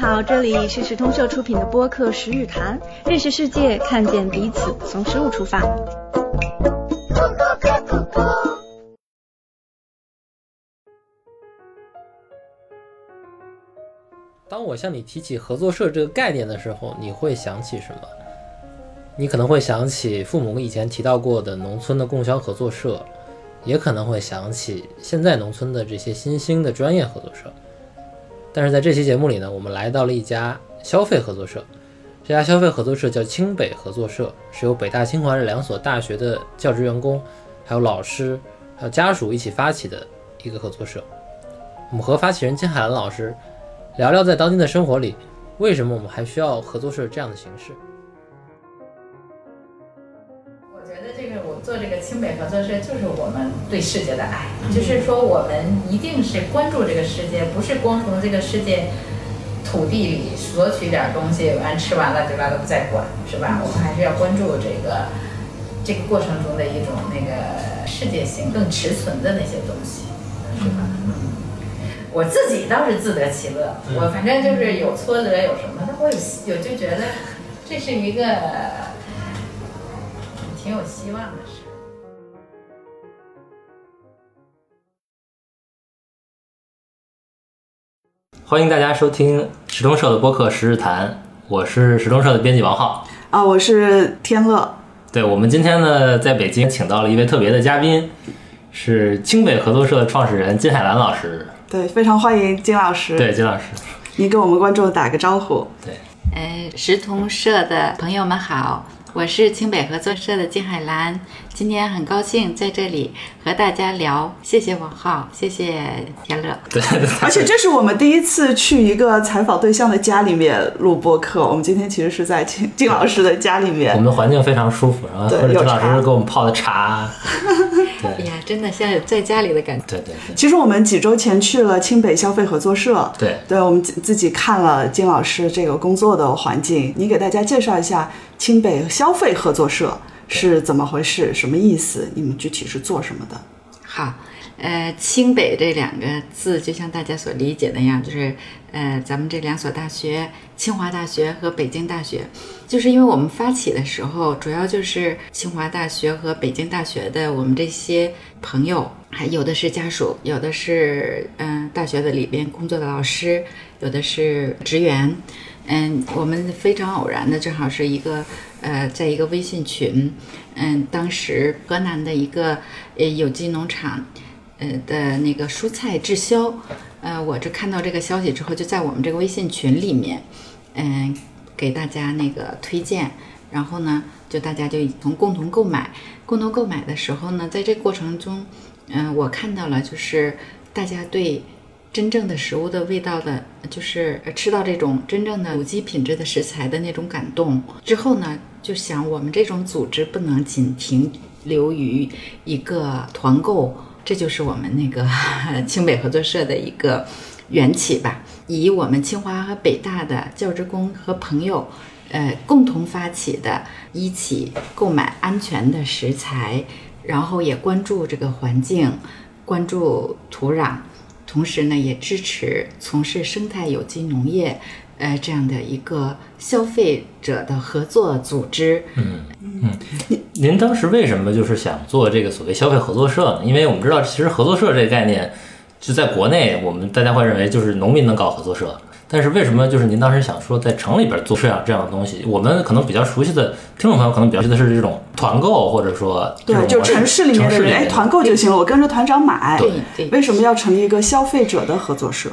好，这里是时通社出品的播客《十日谈》，认识世界，看见彼此，从食物出发。当我向你提起合作社这个概念的时候，你会想起什么？你可能会想起父母以前提到过的农村的供销合作社，也可能会想起现在农村的这些新兴的专业合作社。但是在这期节目里呢，我们来到了一家消费合作社。这家消费合作社叫清北合作社，是由北大、清华这两所大学的教职员工、还有老师、还有家属一起发起的一个合作社。我们和发起人金海兰老师。聊聊在当今的生活里，为什么我们还需要合作社这样的形式？做这个清北合作社，就是我们对世界的爱，就是说我们一定是关注这个世界，不是光从这个世界土地里索取点东西，完吃完了就拉倒不再管，是吧？我们还是要关注这个这个过程中的一种那个世界性更持存的那些东西，是吧？我自己倒是自得其乐，我反正就是有挫折有什么但，我有有就觉得这是一个挺有希望的欢迎大家收听时通社的播客《十日谈》，我是时通社的编辑王浩啊，我是天乐。对，我们今天呢在北京请到了一位特别的嘉宾，是清北合作社的创始人金海兰老师。对，非常欢迎金老师。对，金老师，您给我们观众打个招呼。对，呃，时通社的朋友们好。我是清北合作社的金海兰，今天很高兴在这里和大家聊。谢谢王浩，谢谢天乐。对，而且这是我们第一次去一个采访对象的家里面录播客。我们今天其实是在金金老师的家里面，我们的环境非常舒服，然后金老师给我们泡的茶。对，哎呀，真的像在家里的感觉。对对对。其实我们几周前去了清北消费合作社，对，对我们自己看了金老师这个工作的环境，你给大家介绍一下。清北消费合作社是怎么回事？什么意思？你们具体是做什么的？好，呃，清北这两个字，就像大家所理解的那样，就是呃，咱们这两所大学，清华大学和北京大学，就是因为我们发起的时候，主要就是清华大学和北京大学的我们这些朋友，还有的是家属，有的是嗯大学的里边工作的老师，有的是职员。嗯，我们非常偶然的，正好是一个，呃，在一个微信群，嗯，当时河南的一个呃有机农场，呃的那个蔬菜滞销，呃，我这看到这个消息之后，就在我们这个微信群里面，嗯，给大家那个推荐，然后呢，就大家就从共同购买，共同购买的时候呢，在这过程中，嗯，我看到了就是大家对。真正的食物的味道的，就是吃到这种真正的有机品质的食材的那种感动之后呢，就想我们这种组织不能仅停留于一个团购，这就是我们那个 清北合作社的一个缘起吧。以我们清华和北大的教职工和朋友，呃，共同发起的，一起购买安全的食材，然后也关注这个环境，关注土壤。同时呢，也支持从事生态有机农业，呃，这样的一个消费者的合作组织。嗯嗯，您您当时为什么就是想做这个所谓消费合作社呢？因为我们知道，其实合作社这个概念，就在国内，我们大家会认为就是农民能搞合作社。但是为什么就是您当时想说在城里边做这样这样的东西？我们可能比较熟悉的听众朋友可能比较熟悉的是这种团购，或者说对，就城市里面的人，哎，团购就行了，我跟着团长买。对对。为什么要成立一个消费者的合作社？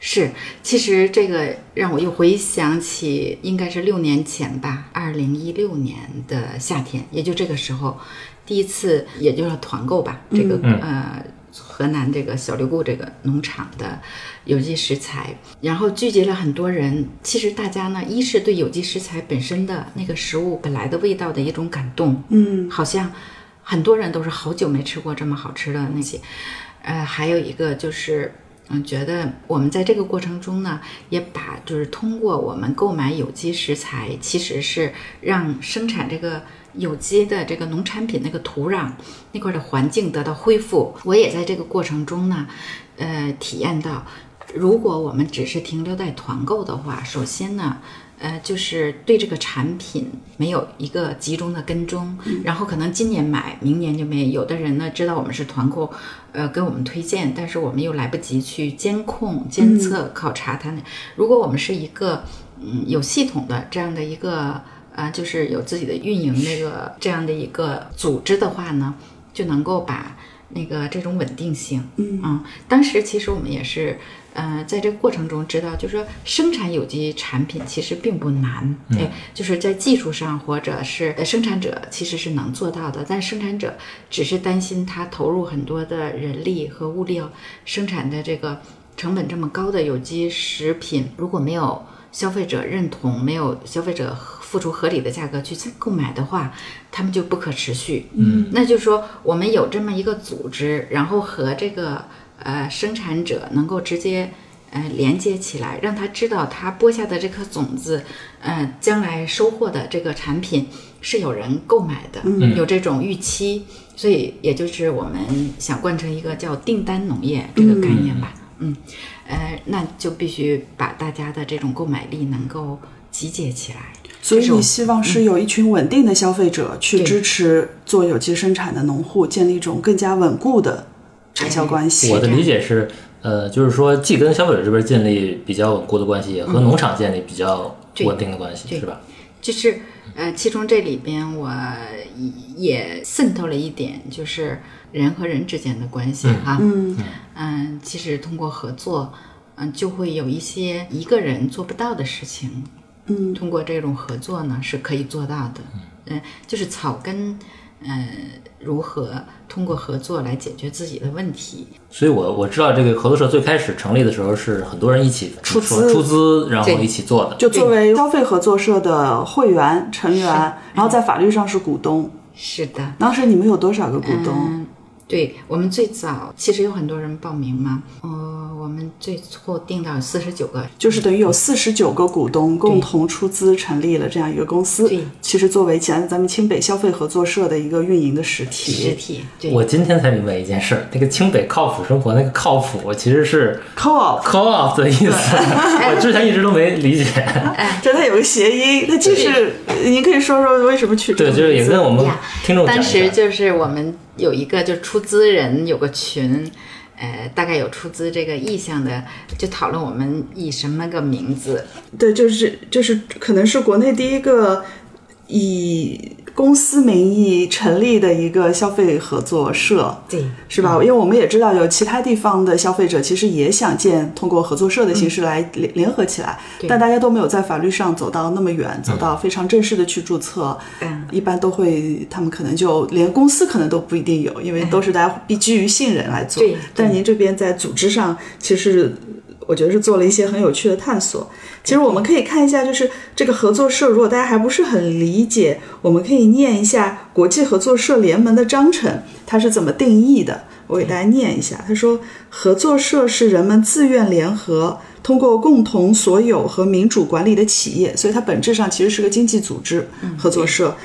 是，其实这个让我又回想起，应该是六年前吧，二零一六年的夏天，也就这个时候，第一次也就是团购吧，这个呃。河南这个小六固这个农场的有机食材，然后聚集了很多人。其实大家呢，一是对有机食材本身的那个食物本来的味道的一种感动，嗯，好像很多人都是好久没吃过这么好吃的那些。呃，还有一个就是，嗯，觉得我们在这个过程中呢，也把就是通过我们购买有机食材，其实是让生产这个。有机的这个农产品，那个土壤那块的环境得到恢复。我也在这个过程中呢，呃，体验到如果我们只是停留在团购的话，首先呢，呃，就是对这个产品没有一个集中的跟踪，然后可能今年买，明年就没。有的人呢知道我们是团购，呃，给我们推荐，但是我们又来不及去监控、监测、考察它呢。如果我们是一个嗯有系统的这样的一个呃，就是有自己的运营那个这样的一个组织的话呢，就能够把。那个这种稳定性，嗯当时其实我们也是，呃，在这个过程中知道，就是说生产有机产品其实并不难，哎，就是在技术上或者是生产者其实是能做到的，但生产者只是担心他投入很多的人力和物料生产的这个成本这么高的有机食品，如果没有消费者认同，没有消费者。付出合理的价格去购买的话，他们就不可持续。嗯，那就是说，我们有这么一个组织，然后和这个呃生产者能够直接呃连接起来，让他知道他播下的这颗种子，呃，将来收获的这个产品是有人购买的，有这种预期。所以，也就是我们想贯彻一个叫订单农业这个概念吧。嗯，呃，那就必须把大家的这种购买力能够集结起来。所以你希望是有一群稳定的消费者去支持做有机生产的农户，建立一种更加稳固的产销关系。我的理解是，呃，就是说既跟消费者这边建立比较稳固的关系，也和农场建立比较稳定的关系，是吧？就是呃，其中这里边我也渗透了一点，就是人和人之间的关系哈。嗯嗯，其实通过合作，嗯，就会有一些一个人做不到的事情。嗯，通过这种合作呢，是可以做到的。嗯，就是草根，呃，如何通过合作来解决自己的问题？所以，我我知道这个合作社最开始成立的时候是很多人一起出资，出资，然后一起做的。就作为消费合作社的会员成员，然后在法律上是股东。是的。当时你们有多少个股东？对我们最早其实有很多人报名嘛，呃，我们最后定到四十九个，就是等于有四十九个股东共同出资成立了这样一个公司。对，其实作为前咱们清北消费合作社的一个运营的实体。实体。我今天才明白一件事，那个清北靠谱生活那个靠谱其实是 co-op co-op 的意思，我之前一直都没理解。哎，这它有个谐音，它就是您可以说说为什么取对，就是也跟我们听众当时就是我们。有一个就是出资人有个群，呃，大概有出资这个意向的，就讨论我们以什么个名字？对，就是就是可能是国内第一个以。公司名义成立的一个消费合作社，对，是吧？因为我们也知道有其他地方的消费者其实也想建通过合作社的形式来联联合起来，但大家都没有在法律上走到那么远，走到非常正式的去注册。嗯，一般都会，他们可能就连公司可能都不一定有，因为都是大家必基于信任来做。对，但您这边在组织上，其实我觉得是做了一些很有趣的探索。其实我们可以看一下，就是这个合作社，如果大家还不是很理解，我们可以念一下国际合作社联盟的章程，它是怎么定义的。我给大家念一下，他说，合作社是人们自愿联合，通过共同所有和民主管理的企业，所以它本质上其实是个经济组织。合作社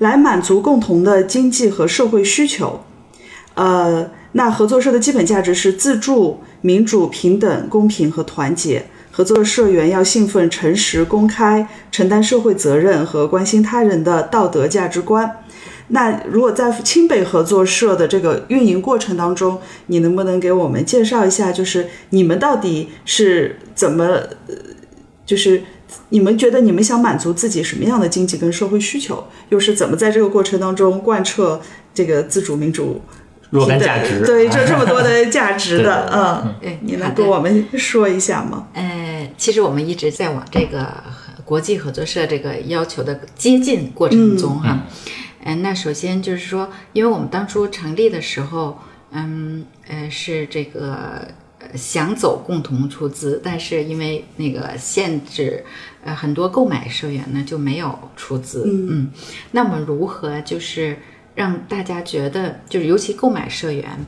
来满足共同的经济和社会需求。呃，那合作社的基本价值是自助、民主、平等、公平和团结。合作社员要信奉诚实、公开、承担社会责任和关心他人的道德价值观。那如果在清北合作社的这个运营过程当中，你能不能给我们介绍一下，就是你们到底是怎么，就是你们觉得你们想满足自己什么样的经济跟社会需求，又是怎么在这个过程当中贯彻这个自主民主？若干价值，对，就这么多的价值的，嗯，对，你能跟我们说一下吗？呃，其实我们一直在往这个国际合作社这个要求的接近过程中哈。嗯，那首先就是说，因为我们当初成立的时候，嗯，呃，是这个想走共同出资，但是因为那个限制，呃，很多购买社员呢就没有出资。嗯，那么如何就是？让大家觉得，就是尤其购买社员，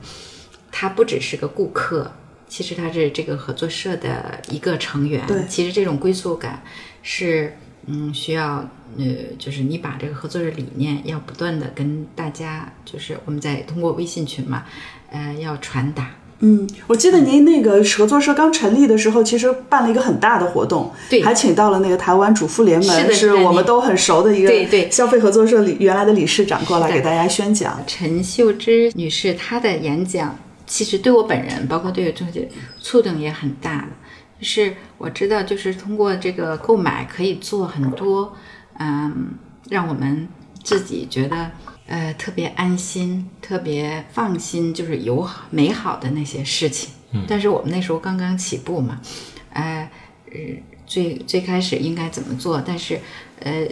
他不只是个顾客，其实他是这个合作社的一个成员。对，其实这种归属感是，嗯，需要，呃，就是你把这个合作的理念要不断的跟大家，就是我们在通过微信群嘛，呃，要传达。嗯，我记得您那个合作社刚成立的时候，其实办了一个很大的活动，对还请到了那个台湾主妇联盟，是是我们都很熟的一个对对消费合作社里原来的理事长过来给大家宣讲。陈秀芝女士她的演讲，其实对我本人，包括对中介触动也很大的。就是我知道，就是通过这个购买可以做很多，嗯，让我们自己觉得呃特别安心、特别放心，就是友好美好的那些事情。但是我们那时候刚刚起步嘛，呃，呃最最开始应该怎么做？但是呃，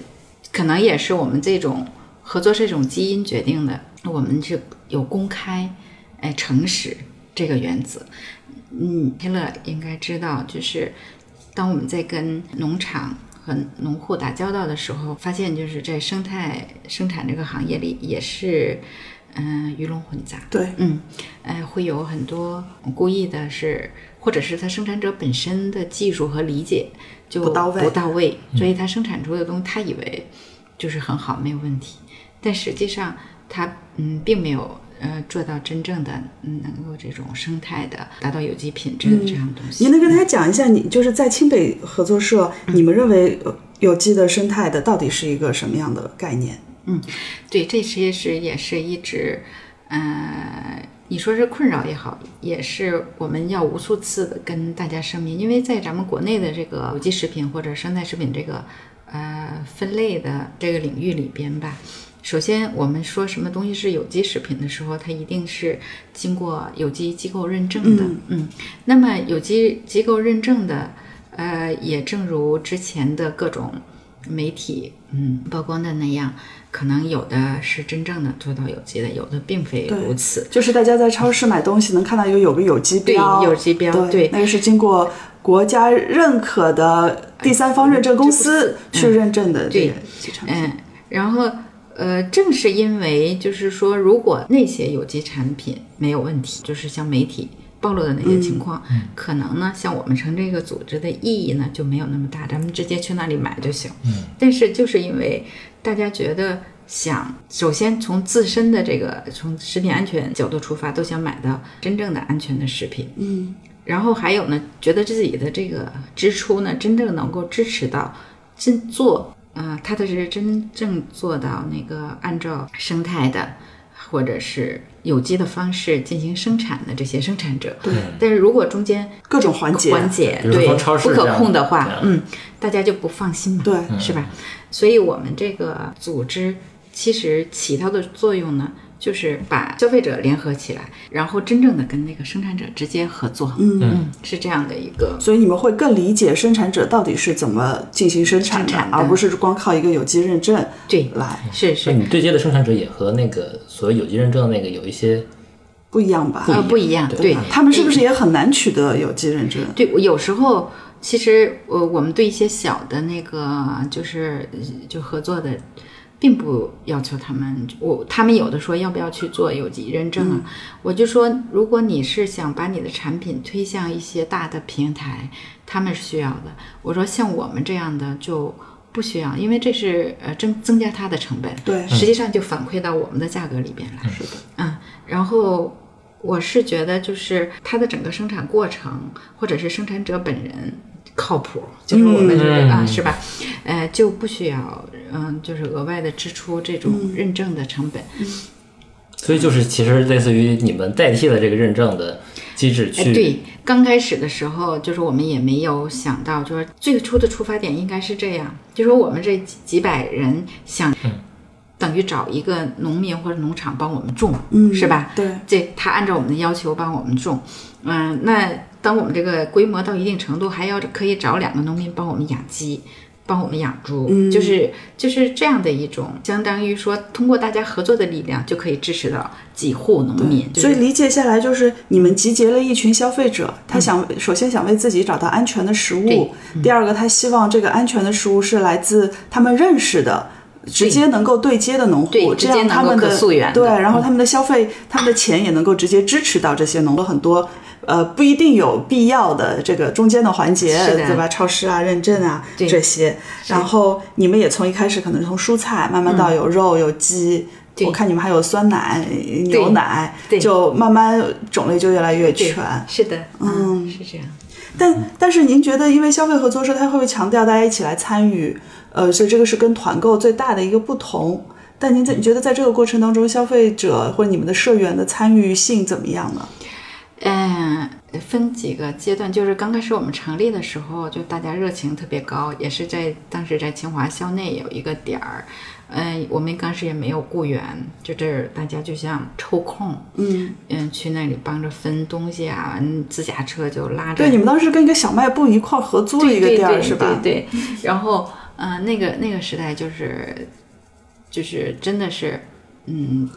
可能也是我们这种合作这种基因决定的，我们是有公开、哎诚实这个原则。嗯，天乐应该知道，就是当我们在跟农场和农户打交道的时候，发现就是在生态生产这个行业里也是，嗯、鱼龙混杂。对，嗯，呃，会有很多故意的是，或者是他生产者本身的技术和理解就不到位不到位，所以他生产出的东西，他以为就是很好，没有问题，但实际上他嗯并没有呃做到真正的嗯能够这种生态的达到有机品质的这样东西。您能跟大家讲一下，你就是在清北合作社，你们认为呃有机的生态的到底是一个什么样的概念？嗯对，这其实也是一直，呃，你说是困扰也好，也是我们要无数次的跟大家声明，因为在咱们国内的这个有机食品或者生态食品这个呃分类的这个领域里边吧，首先我们说什么东西是有机食品的时候，它一定是经过有机机构认证的，嗯。那么有机机构认证的，呃，也正如之前的各种媒体嗯曝光的那样，可能有的是真正的做到有机的，有的并非如此。就是大家在超市买东西能看到有有个有机标，对有机标对，对。那个是经过国家认可的第三方认证公司去认证的这个。嗯，然后呃，正是因为就是说，如果那些有机产品没有问题，就是像媒体暴露的那些情况，可能呢，像我们成这个组织的意义呢就没有那么大，咱们直接去那里买就行。嗯，但是就是因为大家觉得。想首先从自身的这个从食品安全角度出发，都想买到真正的安全的食品。嗯，然后还有呢，觉得自己的这个支出呢，真正能够支持到真做，呃，踏踏实实真正做到那个按照生态的或者是有机的方式进行生产的这些生产者。对，但是如果中间各种环节环节对不可控的话，嗯，大家就不放心嘛，对是吧？所以我们这个组织其实起到的作用呢，就是把消费者联合起来，然后真正的跟那个生产者直接合作，嗯。嗯。是这样的一个所以你们会更理解生产者到底是怎么进行生产的，产的。而不是光靠一个有机认证对来是。是你对接的生产者也和那个所谓有机认证的那个有一些不一样吧？呃不一样，对。他们是不是也很难取得有机认证？对，有时候其实呃，我们对一些小的那个就是呃就合作的，并不要求他们，我他们有的说要不要去做有机认证啊？我就说，如果你是想把你的产品推向一些大的平台，他们是需要的。我说像我们这样的就。不需要，因为这是呃增增加它的成本，对实际上就反馈到我们的价格里边来。是的，嗯，然后我是觉得，就是它的整个生产过程，或者是生产者本人靠谱，就是我们、嗯啊，是吧？呃，就不需要嗯，就是额外的支出这种认证的成本。所以就是其实类似于你们代替了这个认证的机制哎，去，对，刚开始的时候，就是我们也没有想到，就是最初的出发点应该是这样，就说我们这几几百人想。等于找一个农民或者农场帮我们种，嗯是吧？对，这他按照我们的要求帮我们种，嗯，那当我们这个规模到一定程度，还要可以找两个农民帮我们养鸡，帮我们养猪，嗯。就是就是这样的一种，相当于说通过大家合作的力量，就可以支持到几户农民，就是。所以理解下来就是你们集结了一群消费者，他想首先想为自己找到安全的食物对，第二个他希望这个安全的食物是来自他们认识的。直接能够对接的农户，这样他们的对，然后嗯他们的消费，他们的钱也能够直接支持到这些农了很多，呃，不一定有必要的这个中间的环节，对吧？超市啊、认证啊对这些，然后你们也从一开始可能从蔬菜慢慢到有肉、有鸡，对我看你们还有酸奶、牛奶，对就慢慢种类就越来越全。是的，嗯是这样。但但是您觉得，因为消费合作社它会不会强调大家一起来参与？呃，所以这个是跟团购最大的一个不同。但您在你觉得在这个过程当中，消费者或者你们的社员的参与性怎么样呢？嗯，分几个阶段，就是刚开始我们成立的时候，就大家热情特别高，也是在当时在清华校内有一个点儿。嗯，我们当时也没有雇员，就这儿大家就像抽空，嗯，嗯，去那里帮着分东西啊，完自驾车就拉着。对，你们当时跟一个小卖部一块儿合租了一个对店儿对是吧？对对。然后，嗯、呃，那个那个时代就是，就是真的是，嗯，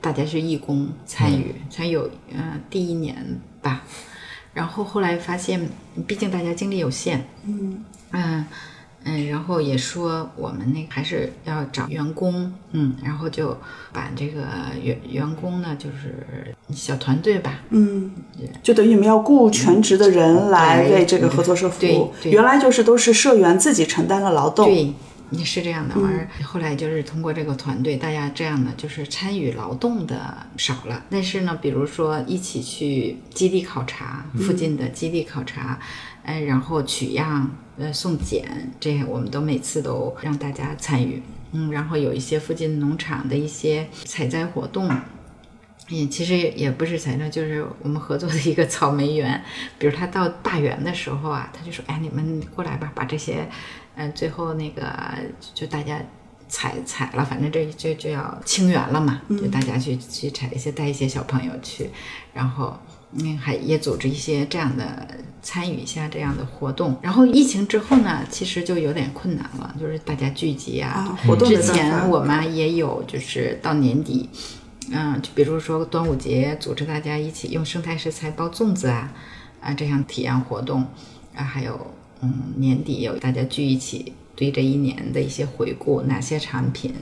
大家是义工参与，才有呃第一年吧。然后后来发现，毕竟大家精力有限，嗯嗯嗯，然后也说我们那个还是要找员工，嗯，然后就把这个员员工呢，就是小团队吧，嗯，就等于你们要雇全职的人来对为这个合作社服对务。对原来就是都是社员自己承担了劳动。对，你是这样的。完、儿后来就是通过这个团队，大家这样的就是参与劳动的少了，但是呢，比如说一起去基地考察，附近的基地考察，哎，然后取样，呃，送检，这些我们都每次都让大家参与。嗯，然后有一些附近农场的一些采摘活动，也其实也不是采摘，就是我们合作的一个草莓园。比如他到大园的时候啊，他就说：“哎，你们过来吧，把这些，呃，最后那个就大家采采了，反正这这就要清园了嘛，就大家去去采一些，带一些小朋友去，然后。”嗯，还也组织一些这样的参与一下这样的活动。然后疫情之后呢，其实就有点困难了，就是大家聚集啊。啊活动之前我们也有，就是到年底，嗯，就比如说端午节，组织大家一起用生态食材包粽子啊，啊这样体验活动，啊还有嗯年底有大家聚一起对这一年的一些回顾，哪些产品，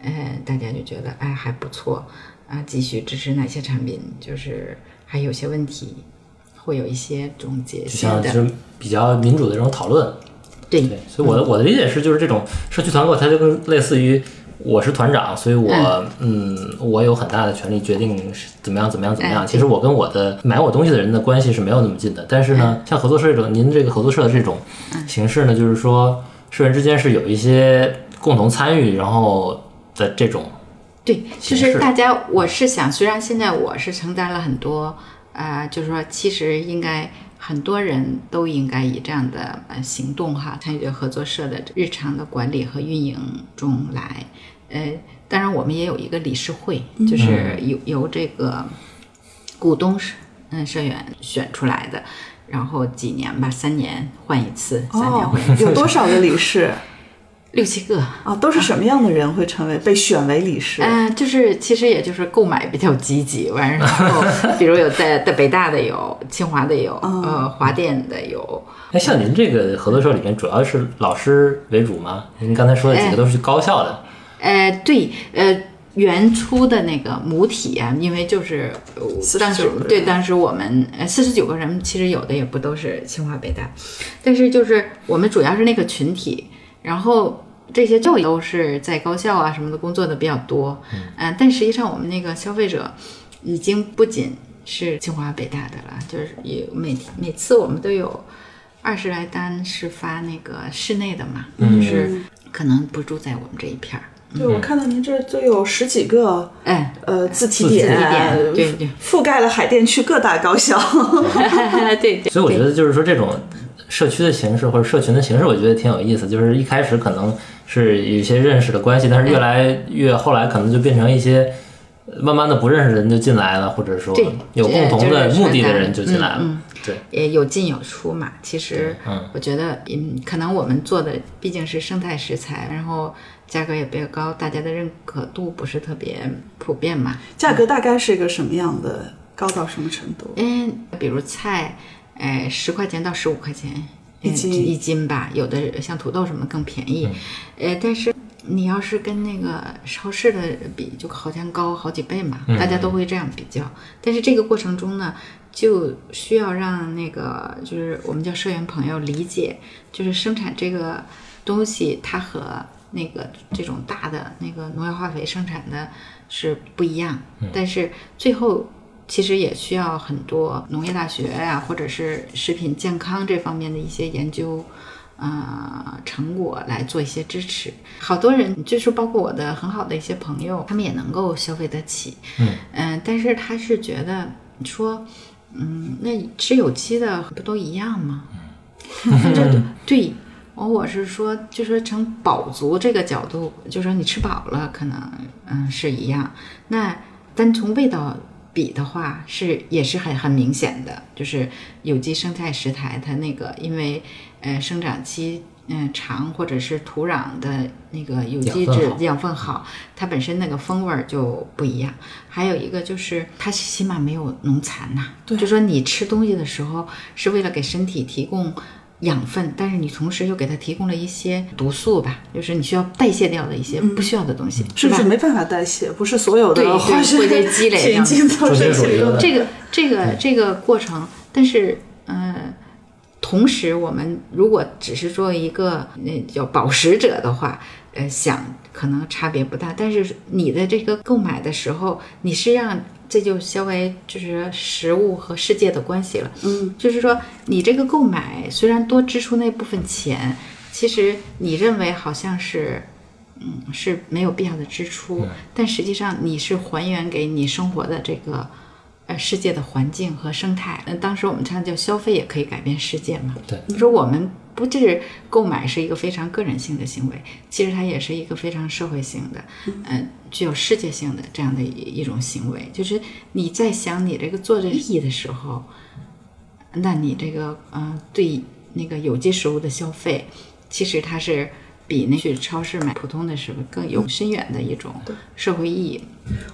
呃大家就觉得哎还不错，啊继续支持哪些产品，就是还有些问题，会有一些总结就性的，像是比较民主的这种讨论。对对，所以我的我的理解是，就是这种社区团购，它就跟类似于我是团长，所以我嗯我有很大的权利决定是怎么样怎么样怎么样。哎其实我跟我的买我东西的人的关系是没有那么近的，但是呢，像合作社这种，您这个合作社的这种形式呢，就是说社员之间是有一些共同参与，然后的这种对，就形式是大家，我是想，虽然现在我是承担了很多，呃，就是说，其实应该很多人都应该以这样的呃行动哈，参与合作社的日常的管理和运营中来。呃，当然我们也有一个理事会，就是由由这个股东是嗯社员选出来的，然后几年吧，三年换一次，三年哦换一，次，有多少个理事 六七个。啊？都是什么样的人会成为被选为理事？嗯、就是其实也就是购买比较积极，完然后比如有在在北大的有，清华的有，呃，华电的有，那，像您这个合作社里面，主要是老师为主吗？您刚才说的几个都是高校的，呃，对，呃，原初的那个母体啊，因为就是呃49当时对当时我们呃四十九个人，其实有的也不都是清华北大，但是就是我们主要是那个群体，然后。这些就都是在高校啊什么的工作的比较多，嗯、但实际上我们那个消费者已经不仅是清华北大的了，就是也每每次我们都有二十来单是发那个室内的嘛，就是可能不住在我们这一片儿，对，我看到您这就有十几个哎，呃自体自体点，点对对覆盖了海淀区各大高校。对对，所以我觉得就是说这种社区的形式或者社群的形式，我觉得挺有意思。就是一开始可能是有一些认识的关系，但是越来越后来可能就变成一些慢慢的不认识的人就进来了，或者说有共同的目的的人就进来了。嗯对，也有进有出嘛。其实嗯我觉得，嗯，可能我们做的毕竟是生态食材，然后价格也比较高，大家的认可度不是特别普遍嘛。价格大概是一个什么样的？高到什么程度？嗯，比如菜，哎，十块钱到十五块钱嗯一斤一斤吧，有的像土豆什么更便宜，呃，但是你要是跟那个超市的比，就好像高好几倍嘛，大家都会这样比较。但是这个过程中呢，就需要让那个就是我们叫社员朋友理解，就是生产这个东西它和那个这种大的那个农药化肥生产的是不一样，但是最后其实也需要很多农业大学呀、或者是食品健康这方面的一些研究。呃，成果来做一些支持，好多人就是包括我的很好的一些朋友，他们也能够消费得起，嗯、但是他是觉得你说，嗯，那吃有机的不都一样吗？这对，我我是说，就说从饱足这个角度，就说你吃饱了，可能嗯是一样。那单从味道比的话，是也是很很明显的，就是有机生态食材它那个因为呃生长期。嗯，长或者是土壤的那个有机质养分好养分好，它本身那个风味儿就不一样。还有一个就是它起码没有农残呐、就说你吃东西的时候是为了给身体提供养分，但是你同时又给它提供了一些毒素吧，就是你需要代谢掉的一些不需要的东西，是吧甚至？没办法代谢，不是所有的化学会被积累 这个这个这个过程，但是呃，同时我们如果只是作为一个那叫饱食者的话，呃，想可能差别不大，但是你的这个购买的时候，你是让这就稍微就是食物和世界的关系了，嗯，就是说你这个购买虽然多支出那部分钱，其实你认为好像是。嗯，是没有必要的支出，但实际上你是还原给你生活的这个呃世界的环境和生态。那当时我们唱叫消费也可以改变世界嘛。对你说我们不就是购买是一个非常个人性的行为，其实它也是一个非常社会性的，呃，具有世界性的这样的一一种行为。就是你在想你这个做这意义的时候，那你这个呃对那个有机食物的消费，其实它是。比那去超市买普通的食物更有深远的一种社会意义。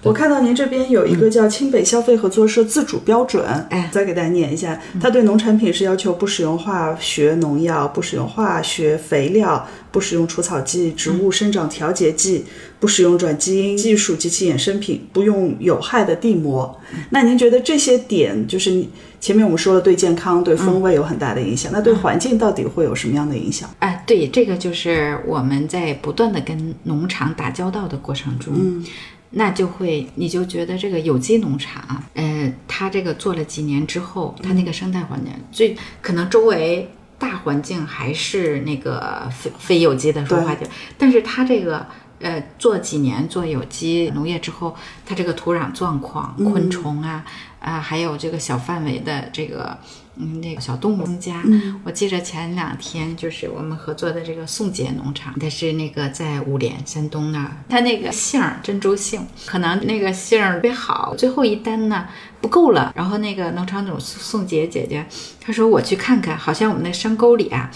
我看到您这边有一个叫清北消费合作社自主标准，哎再给大家念一下。它对农产品是要求不使用化学农药、不使用化学肥料、不使用除草剂、植物生长调节剂、不使用转基因技术及其衍生品、不用有害的地膜。那您觉得这些点，就是前面我们说了，对健康、对风味有很大的影响，那对环境到底会有什么样的影响？哎，对，这个就是我们在不断的跟农场打交道的过程中，嗯那就会你就觉得这个有机农场，呃，它这个做了几年之后，它那个生态环境最可能周围大环境还是那个非非有机的说话就，但是它这个。呃，做几年做有机农业之后，它这个土壤状况、昆虫啊，啊、还有这个小范围的这个嗯那个小动物增加。我记着前两天就是我们合作的这个宋杰农场，它是那个在五莲山东那儿，它那个杏儿珍珠杏，可能那个杏儿特别好，最后一单呢不够了，然后那个农场主宋杰姐姐她说我去看看，好像我们那山沟里啊。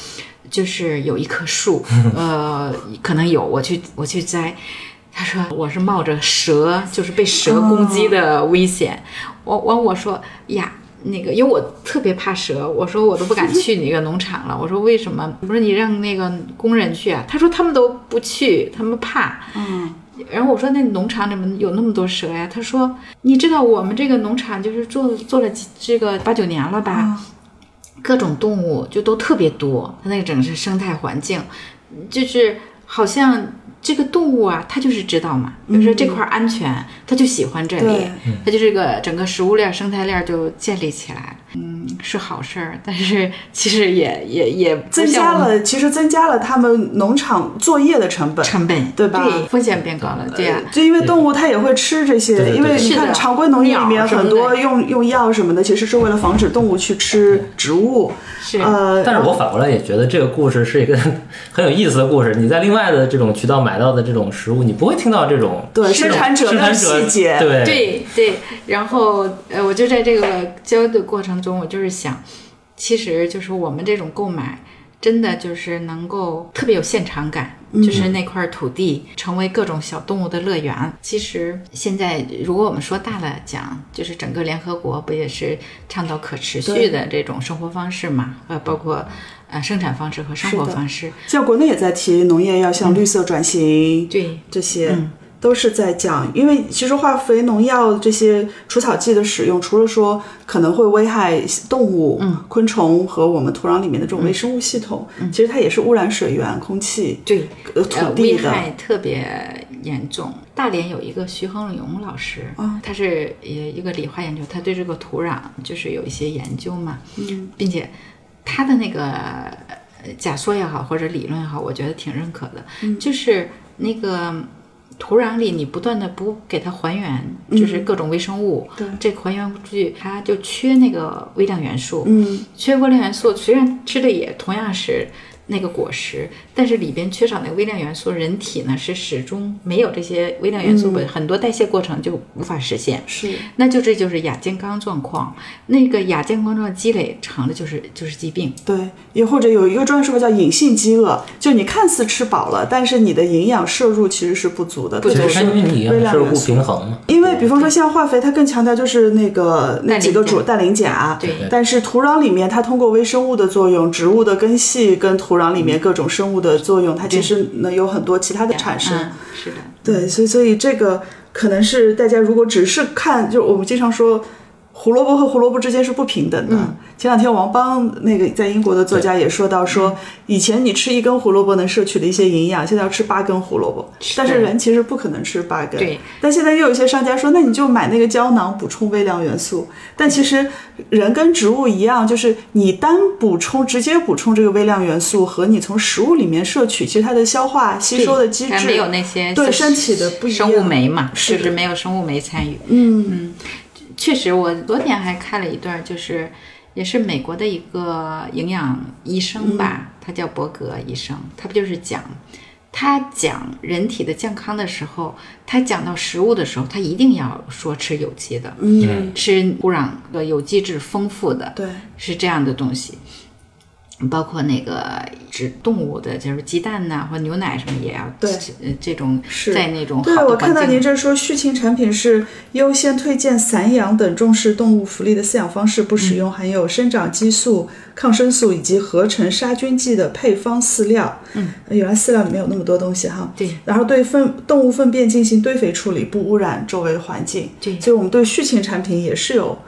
就是有一棵树，呃，可能有，我去我去摘。他说我是冒着蛇，就是被蛇攻击的危险。我我我说呀，那个因为我特别怕蛇，我说我都不敢去那个农场了。我说为什么？我说你让那个工人去啊？他说他们都不去，他们怕。嗯，然后我说那农场里面有那么多蛇呀？他说你知道我们这个农场就是做做了几这个八九年了吧？各种动物就都特别多，它那个整个是生态环境，就是好像这个动物啊，它就是知道嘛，比如说这块儿安全，它就喜欢这里，它就这个整个食物链、生态链就建立起来了。嗯，是好事儿，但是其实也 也也增加了，其实增加了他们农场作业的成本。成本，对吧对，风险变高了，对呀、就因为动物它也会吃这些，对对对因为你看常规农业里面很多用用药什么的，其实是为了防止动物去吃植物。是呃，但是我反过来也觉得这个故事是一个 很有意思的故事。你在另外的这种渠道买到的这种食物，你不会听到这种对生产者的细节对对对，然后呃，我就在这个交的过程中，我就是想，其实就是我们这种购买，真的就是能够特别有现场感，就是那块土地成为各种小动物的乐园。其实现在如果我们说大了讲，就是整个联合国不也是倡导可持续的这种生活方式嘛？呃，包括呃生产方式和生活方式。像国内也在提农业要向绿色转型，对，这些。嗯都是在讲，因为其实化肥、农药这些除草剂的使用，除了说可能会危害动物、昆虫和我们土壤里面的这种微生物系统，其实它也是污染水源、空气、对，土地的。危害特别严重。大连有一个徐恒勇老师，啊他是也一个理化研究，他对这个土壤就是有一些研究嘛，嗯，并且他的那个呃假说也好，或者理论也好，我觉得挺认可的，嗯。就是那个。土壤里你不断的不给它还原，就是各种微生物，对。这个还原不去它就缺那个微量元素，嗯，缺微量元素，虽然吃的也同样是那个果实，但是里边缺少那个微量元素，人体呢是始终没有这些微量元素，很多代谢过程就无法实现。是那就这就是亚健康状况，那个亚健康状况积累长的就是就是疾病。对，也或者有一个专业说法叫隐性饥饿，就你看似吃饱了，但是你的营养摄入其实是不足的，特其别是因为你微营养摄入不量元素。平衡嘛。因为比方说像化肥，它更强调就是那个那几个主氮氮磷钾，对但是土壤里面它通过微生物的作用、植物的根系跟土壤里面各种生物的作用，它其实能有很多其他的产生。嗯，是的，对，所以所以这个可能是大家如果只是看，就我们经常说。胡萝卜和胡萝卜之间是不平等的。前两天王邦那个在英国的作家也说到说，以前你吃一根胡萝卜能摄取的一些营养，现在要吃八根胡萝卜，但是人其实不可能吃八根。对。但现在又有一些商家说，那你就买那个胶囊补充微量元素。但其实人跟植物一样，就是你单补充直接补充这个微量元素，和你从食物里面摄取，其实它的消化吸收的机制没有那些对身体的不一样生物酶嘛，是就是没有生物酶参与。嗯确实，我昨天还看了一段，就是也是美国的一个营养医生吧，他叫伯格医生，他不就是讲，他讲人体的健康的时候，他讲到食物的时候，他一定要说吃有机的，嗯，吃土壤的有机质丰富的，对，是这样的东西。包括那个指动物的，就是鸡蛋呐、或牛奶什么也要对呃这种是在那种对，我看到您这说畜禽产品是优先推荐散养等重视动物福利的饲养方式，不使用含有生长激素、抗生素以及合成杀菌剂的配方饲料。嗯，原来饲料里面有那么多东西哈。对。然后对粪动物粪便进行堆肥处理，不污染周围环境。对所以我们对畜禽产品也是有。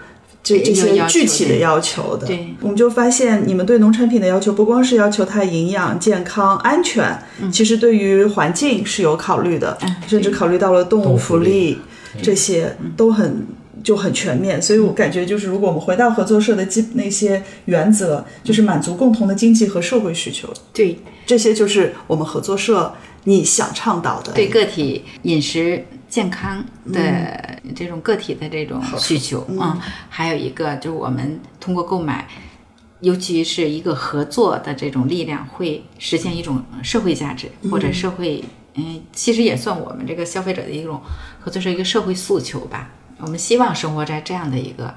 这这些具体的要求的，对我们就发现你们对农产品的要求不光是要求它营养、健康、安全，其实对于环境是有考虑的，嗯甚至考虑到了动物福利，这些都很就很全面。所以我感觉就是，如果我们回到合作社的基那些原则，就是满足共同的经济和社会需求，对这些就是我们合作社你想倡导的。对个体饮食健康的这种个体的这种需求啊、嗯还有一个就是我们通过购买，尤其是一个合作的这种力量，会实现一种社会价值或者社会，嗯，其实也算我们这个消费者的一种合作是一个社会诉求吧。我们希望生活在这样的一个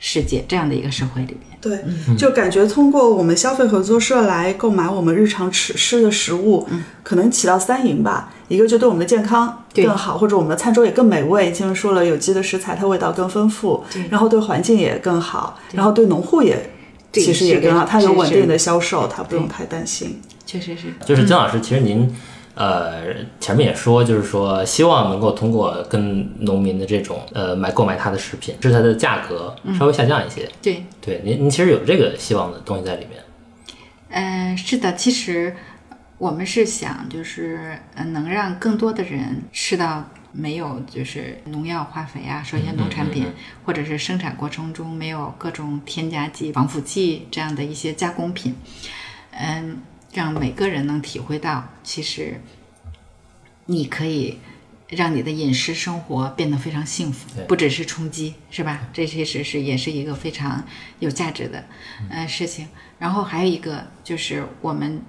世界，这样的一个社会里面。对，就感觉通过我们消费合作社来购买我们日常吃吃的食物，可能起到三赢吧。一个就对我们的健康更好，或者我们的餐桌也更美味。前面说了，有机的食材它味道更丰富，然后对环境也更好，然后对农户也其实也更好，它有稳定的销售，它不用太担心。确实是，就是姜老师，其实您呃前面也说，就是说希望能够通过跟农民的这种呃买购买他的食品，使它的价格稍微下降一些。对，对，您您其实有这个希望的东西在里面。呃，是的，其实我们是想，就是呃，能让更多的人吃到没有就是农药、化肥啊，首先农产品，或者是生产过程中没有各种添加剂、防腐剂这样的一些加工品，嗯，让每个人能体会到，其实你可以。让你的饮食生活变得非常幸福，不只是充饥，是吧？这其实是也是一个非常有价值的呃事情。然后还有一个就是我们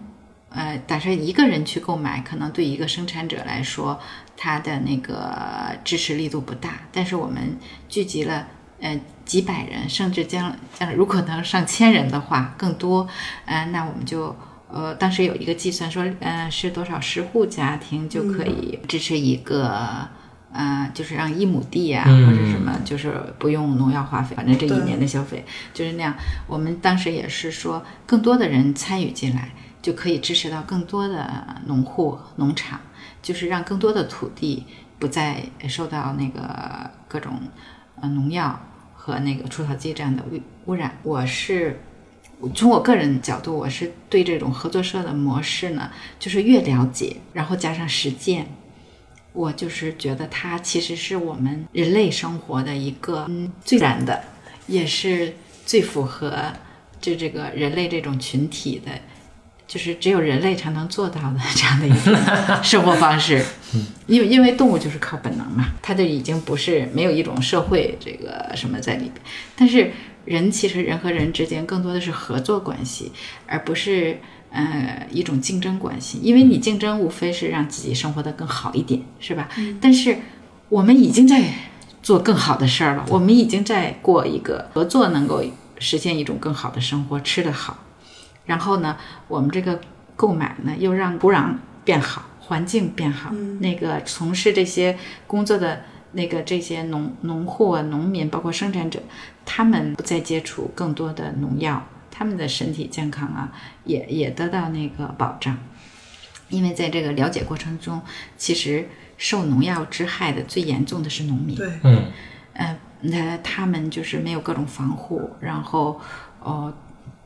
呃打算一个人去购买，可能对一个生产者来说，他的那个支持力度不大。但是我们聚集了呃几百人，甚至将将如果能上千人的话，更多，呃，那我们就。呃，当时有一个计算说，呃，是多少十户家庭就可以支持一个，呃，就是让一亩地啊，嗯或者什么，就是不用农药化肥，反正这一年的消费就是那样。我们当时也是说，更多的人参与进来，就可以支持到更多的农户、农场，就是让更多的土地不再受到那个各种呃农药和那个除草剂这样的污污染。我是从我个人角度，我是对这种合作社的模式呢，就是越了解，然后加上实践，我就是觉得它其实是我们人类生活的一个嗯最自然的，也是最符合就这个人类这种群体的。就是只有人类才能做到的这样的一个 生活方式，因为因为动物就是靠本能嘛，它就已经不是没有一种社会这个什么在里边。但是人其实人和人之间更多的是合作关系，而不是呃一种竞争关系。因为你竞争无非是让自己生活的更好一点，是吧？但是我们已经在做更好的事儿了，我们已经在过一个合作能够实现一种更好的生活，吃得好。然后呢，我们这个购买呢，又让土壤变好，环境变好。那个从事这些工作的那个这些农农户啊、农民，包括生产者，他们不再接触更多的农药，他们的身体健康啊，也也得到那个保障。因为在这个了解过程中，其实受农药之害的最严重的是农民。对，嗯，呃，那他们就是没有各种防护，然后哦。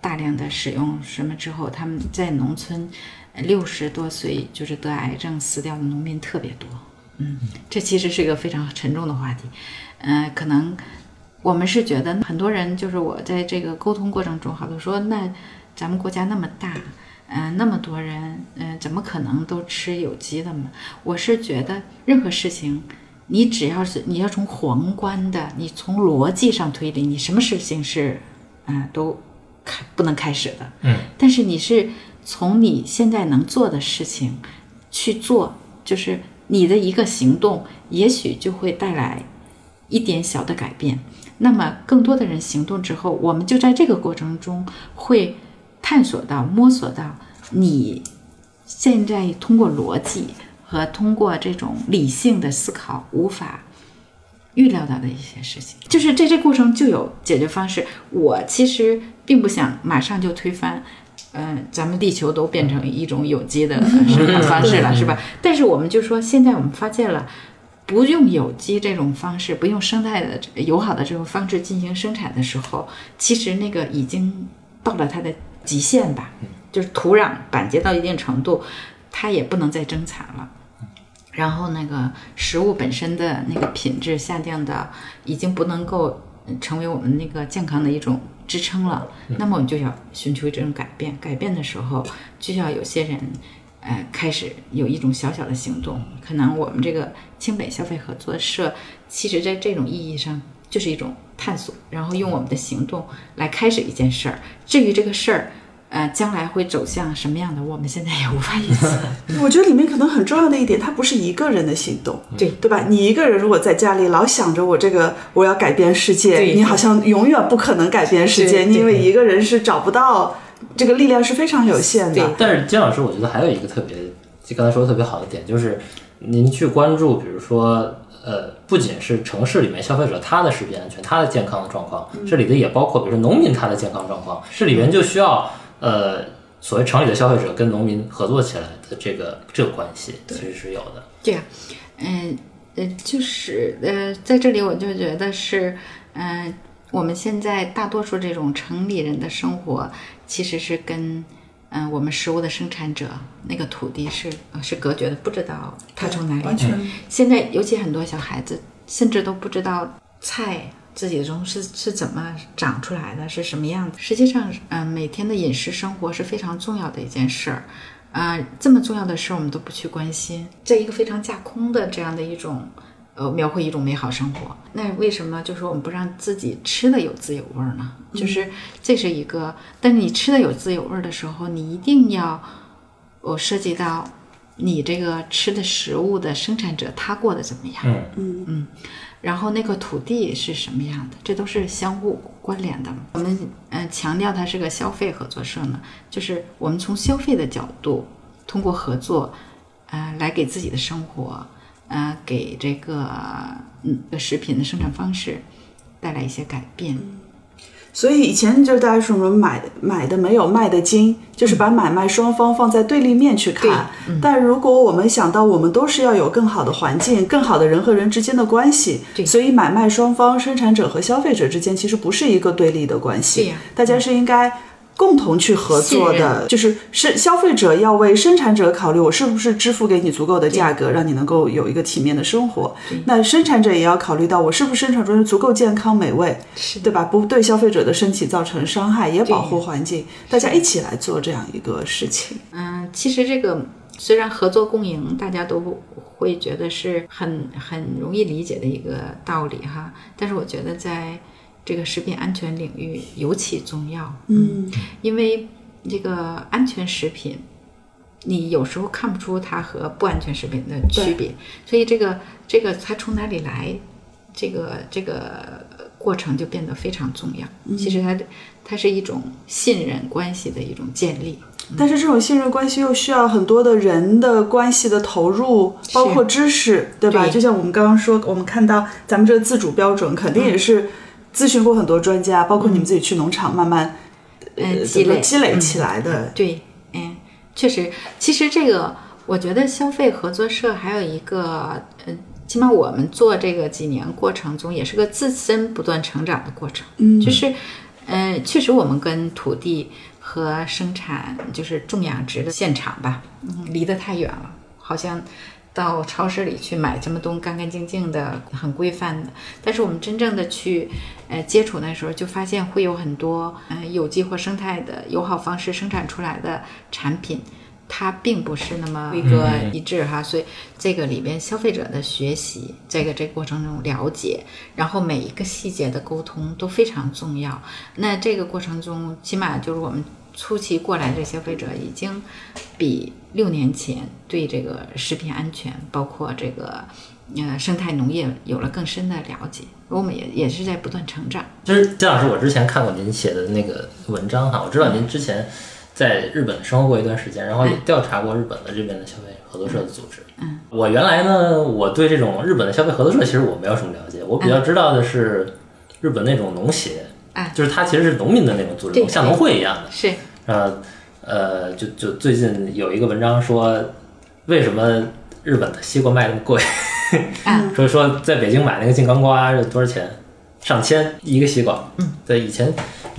大量的使用什么之后，他们在农村六十多岁就是得癌症死掉的农民特别多。嗯，这其实是一个非常沉重的话题。嗯，可能我们是觉得很多人就是我在这个沟通过程中，好多说那咱们国家那么大，嗯，那么多人，嗯，怎么可能都吃有机的嘛？我是觉得任何事情，你只要是你要从宏观的，你从逻辑上推理，你什么事情是，嗯，都。开不能开始的，嗯，但是你是从你现在能做的事情去做，就是你的一个行动，也许就会带来一点小的改变。那么更多的人行动之后，我们就在这个过程中会探索到、摸索到你现在通过逻辑和通过这种理性的思考无法。预料到的一些事情，就是在这过程就有解决方式。我其实并不想马上就推翻，嗯，咱们地球都变成一种有机的生产方式了，是吧？但是我们就说，现在我们发现了，不用有机这种方式，不用生态的友好的这种方式进行生产的时候，其实那个已经到了它的极限吧，就是土壤板结到一定程度，它也不能再增产了。然后那个食物本身的那个品质下降的，已经不能够成为我们那个健康的一种支撑了。那么我们就要寻求这种改变。改变的时候，就要有些人，呃，开始有一种小小的行动。可能我们这个清北消费合作社，其实在这种意义上就是一种探索，然后用我们的行动来开始一件事儿。至于这个事儿。呃，将来会走向什么样的？我们现在也无法预测。我觉得里面可能很重要的一点，它不是一个人的行动，对对吧？你一个人如果在家里老想着我这个我要改变世界，你好像永远不可能改变世界，因为一个人是找不到这个力量是非常有限的。但是金老师，我觉得还有一个特别，就刚才说的特别好的点，就是您去关注，比如说，呃，不仅是城市里面消费者他的食品安全、他的健康的状况，这里的也包括，比如说农民他的健康状况，这里面就需要。呃，所谓城里的消费者跟农民合作起来的这个这个关系，其实是有的。对呀，嗯呃，就是呃，在这里我就觉得是，嗯，我们现在大多数这种城里人的生活，其实是跟嗯我们食物的生产者那个土地是是隔绝的，不知道它从哪里。现在尤其很多小孩子，甚至都不知道菜。自己中是是怎么长出来的，是什么样子？实际上，嗯，每天的饮食生活是非常重要的一件事儿，啊，这么重要的事儿我们都不去关心，在一个非常架空的这样的一种，呃，描绘一种美好生活。那为什么就是我们不让自己吃的有滋有味呢？就是这是一个，但是你吃的有滋有味的时候，你一定要，我涉及到你这个吃的食物的生产者他过得怎么样？嗯嗯嗯。然后那个土地是什么样的？这都是相互关联的。我们嗯强调它是个消费合作社呢，就是我们从消费的角度，通过合作，呃，来给自己的生活，呃，给这个嗯食品的生产方式带来一些改变。所以以前就是大家说什么买买的没有卖的精，就是把买卖双方放在对立面去看。但如果我们想到我们都是要有更好的环境、更好的人和人之间的关系，所以买卖双方、生产者和消费者之间其实不是一个对立的关系，大家是应该。共同去合作的，就是是消费者要为生产者考虑，我是不是支付给你足够的价格，让你能够有一个体面的生活。那生产者也要考虑到，我是不是生产出足够健康美味，对吧？不对消费者的身体造成伤害，也保护环境，大家一起来做这样一个事情。嗯，其实这个虽然合作共赢，大家都会觉得是很很容易理解的一个道理哈，但是我觉得在。这个食品安全领域尤其重要，嗯，因为这个安全食品，你有时候看不出它和不安全食品的区别，所以这个这个它从哪里来，这个这个过程就变得非常重要。其实它它是一种信任关系的一种建立，但是这种信任关系又需要很多的人的关系的投入，包括知识，对吧？就像我们刚刚说，我们看到咱们这个自主标准，肯定也是。咨询过很多专家，包括你们自己去农场慢慢呃积累积累起来的。对，嗯，确实，其实这个我觉得消费合作社还有一个，呃，起码我们做这个几年过程中，也是个自身不断成长的过程。嗯，就是，呃，确实我们跟土地和生产就是种养殖的现场吧，嗯，离得太远了，好像。到超市里去买这么多干干净净的、很规范的，但是我们真正的去，呃，接触那时候就发现会有很多，呃，有机或生态的友好方式生产出来的产品，它并不是那么规格一致哈。所以这个里边消费者的学习，这个这个过程中了解，然后每一个细节的沟通都非常重要。那这个过程中，起码就是我们。初期过来的消费者已经比六年前对这个食品安全，包括这个呃生态农业有了更深的了解。我们也也是在不断成长。其实姜老师，我之前看过您写的那个文章哈，我知道您之前在日本生活过一段时间，然后也调查过日本的这边的消费合作社的组织。嗯，我原来呢，我对这种日本的消费合作社其实我没有什么了解，我比较知道的是日本那种农协。哎，就是它其实是农民的那种组织，像农会一样的。是，呃，呃，就就最近有一个文章说，为什么日本的西瓜卖那么贵？说说在北京买那个金刚瓜是多少钱？上千一个西瓜。嗯，对，以前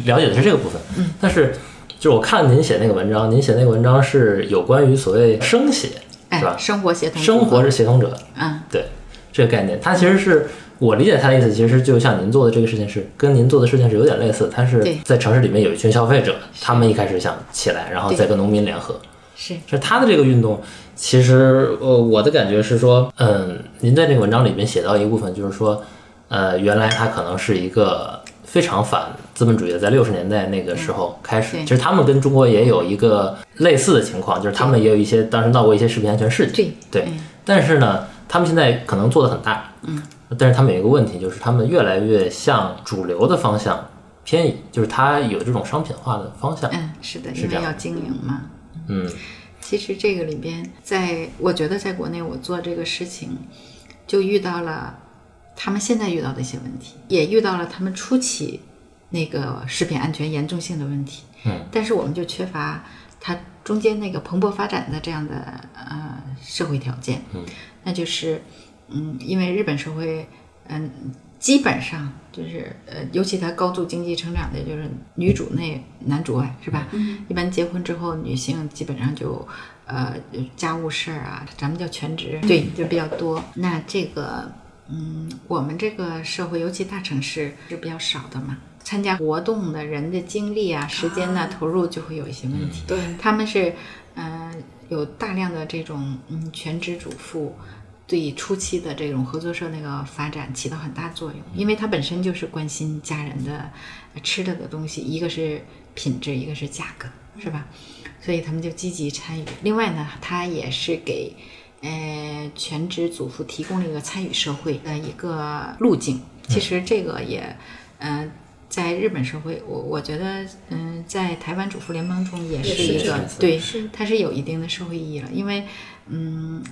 了解的是这个部分。嗯，但是就是我看您写那个文章，您写那个文章是有关于所谓生协，是吧？生活协同，生活是协同者。嗯，对，这个概念，它其实是。我理解他的意思，其实就像您做的这个事情是跟您做的事情是有点类似。他是在城市里面有一群消费者，他们一开始想起来，然后再跟农民联合。是，是他的这个运动，其实呃，我的感觉是说，嗯，您在这个文章里面写到一部分，就是说，呃，原来他可能是一个非常反资本主义的，在六十年代那个时候开始，其实他们跟中国也有一个类似的情况，就是他们也有一些当时闹过一些食品安全事件。对，但是呢，他们现在可能做的很大。嗯。但是他们有一个问题，就是他们越来越向主流的方向偏移，就是它有这种商品化的方向。嗯，是的，因为要经营嘛。嗯，其实这个里边，在我觉得在国内我做这个事情，就遇到了他们现在遇到的一些问题，也遇到了他们初期那个食品安全严重性的问题。嗯，但是我们就缺乏它中间那个蓬勃发展的这样的呃社会条件。嗯，那就是。嗯，因为日本社会，嗯，基本上就是呃，尤其它高度经济成长的，就是女主内男主外，是吧？嗯。一般结婚之后，女性基本上就呃家务事儿啊，咱们叫全职，对，就比较多。那这个，嗯，我们这个社会，尤其大城市是比较少的嘛，参加活动的人的精力啊、时间呢投入就会有一些问题。对，他们是嗯有大量的这种嗯全职主妇。对初期的这种合作社那个发展起到很大作用，因为它本身就是关心家人的吃的的东西，一个是品质，一个是价格，是吧？所以他们就积极参与。另外呢，它也是给呃全职主妇提供了一个参与社会的一个路径。其实这个也，嗯，在日本社会，我我觉得，嗯，在台湾主妇联盟中也是一个对，它是有一定的社会意义了，因为，嗯。